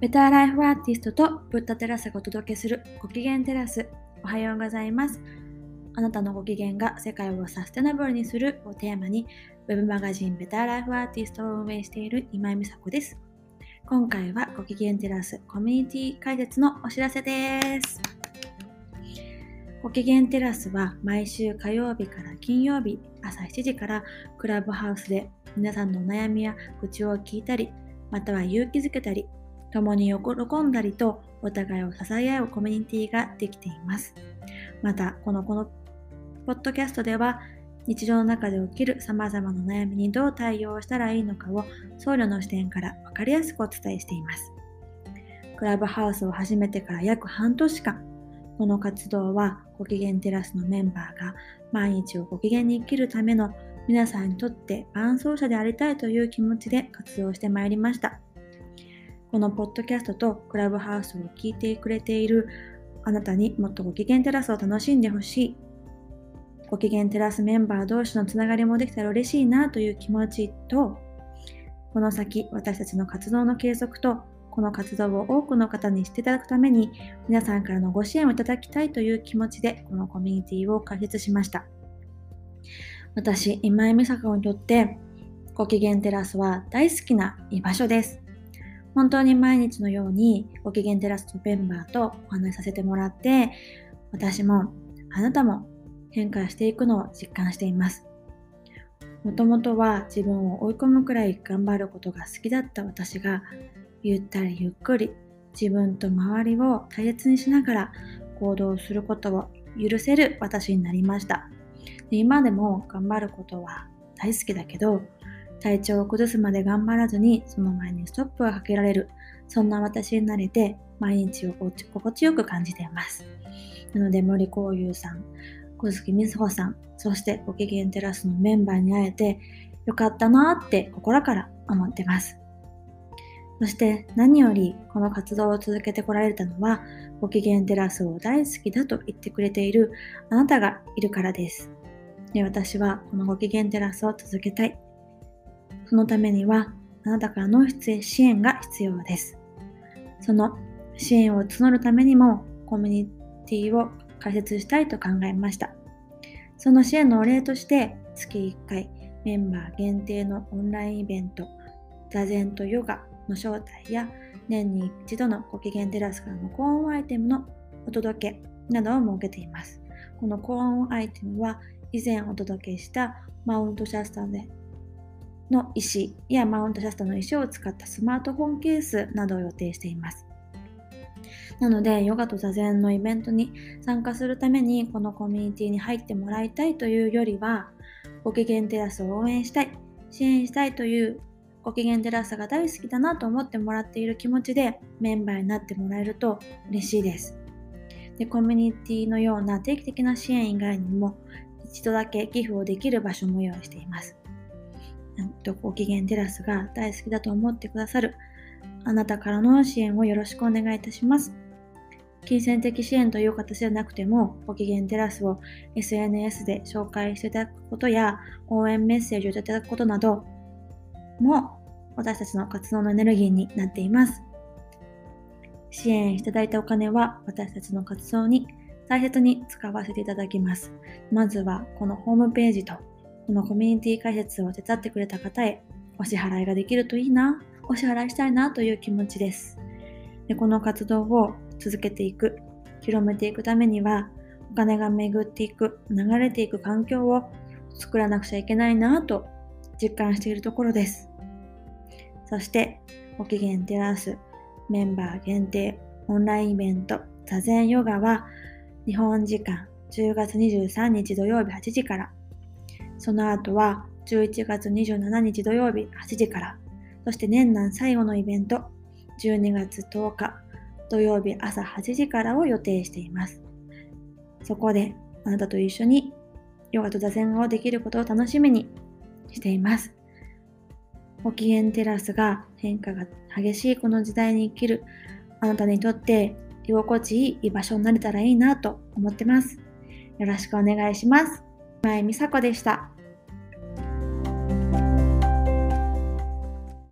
ベターライフアーティストとブッダテラスがお届けするご機嫌テラス。おはようございます。あなたのご機嫌が世界をサステナブルにするをテーマに、ウェブマガジンベターライフアーティストを運営している今井美佐子です。今回はご機嫌テラスコミュニティ解説のお知らせです。ご機嫌テラスは毎週火曜日から金曜日朝7時からクラブハウスで皆さんのお悩みや愚痴を聞いたり、または勇気づけたり、共に喜んだりとお互いを支え合うコミュニティができています。また、このこのポッドキャストでは日常の中で起きる様々な悩みにどう対応したらいいのかを僧侶の視点から分かりやすくお伝えしています。クラブハウスを始めてから約半年間、この活動はご機嫌テラスのメンバーが毎日をご機嫌に生きるための皆さんにとって伴走者でありたいという気持ちで活動してまいりました。このポッドキャストとクラブハウスを聞いてくれているあなたにもっとご機嫌テラスを楽しんでほしい。ご機嫌テラスメンバー同士のつながりもできたら嬉しいなという気持ちと、この先私たちの活動の継続と、この活動を多くの方に知っていただくために、皆さんからのご支援をいただきたいという気持ちで、このコミュニティを開設しました。私、今井美佐子にとって、ご機嫌テラスは大好きな居場所です。本当に毎日のようにご機嫌テラスのメンバーとお話しさせてもらって、私もあなたも変化していくのを実感しています。もともとは自分を追い込むくらい頑張ることが好きだった私が、ゆったりゆっくり自分と周りを大切にしながら行動することを許せる私になりました。今でも頑張ることは大好きだけど、体調を崩すまで頑張らずにその前にストップがかけられる。そんな私になれて毎日を心地よく感じています。なので森幸雄さん小月瑞穂さんそしてご機嫌テラスのメンバーに会えてよかったなって心から思ってます。そして何よりこの活動を続けてこられたのはご機嫌テラスを大好きだと言ってくれているあなたがいるからです。で私はこのご機嫌テラスを続けたい。そのためには、あなたからの支援が必要です。その支援を募るためにも、コミュニティを開設したいと考えました。その支援のお礼として、月1回メンバー限定のオンラインイベント、座禅とヨガの招待や、年に一度のご機嫌テラスからの高音アイテムのお届けなどを設けています。この高音アイテムは以前お届けしたマウントシャスタでの石やマウントシャスタの石を使ったスマートフォンケースなどを予定しています。なので、ヨガと座禅のイベントに参加するためにこのコミュニティに入ってもらいたいというよりは、ご機嫌テラスを応援したい、支援したいというご機嫌テラスが大好きだなと思ってもらっている気持ちでメンバーになってもらえると嬉しいです。でコミュニティのような定期的な支援以外にも一度だけ寄付をできる場所も用意しています。ご機嫌テラスが大好きだと思ってくださるあなたからの支援をよろしくお願いいたします。金銭的支援という形ではなくても、ご機嫌テラスを SNS で紹介していただくことや、応援メッセージをいただくことなども、私たちの活動のエネルギーになっています。支援いただいたお金は、私たちの活動に大切に使わせていただきます。まずは、このホームページとこのコミュニティ開設を手伝ってくれた方へお支払いができるといいな、お支払いしたいなという気持ちです。でこの活動を続けていく、広めていくためには、お金が巡っていく、流れていく環境を作らなくちゃいけないなと実感しているところです。そして、ご機嫌テラスメンバー限定オンラインイベント座禅ヨガは日本時間10月23日土曜日8時からその後は11月27日土曜日8時から、そして年内最後のイベント、12月10日土曜日朝8時からを予定しています。そこであなたと一緒にヨガと座禅をできることを楽しみにしています。ご機嫌テラスが変化が激しいこの時代に生きるあなたにとって居心地いい居場所になれたらいいなと思ってます。よろしくお願いします。前美佐子でした。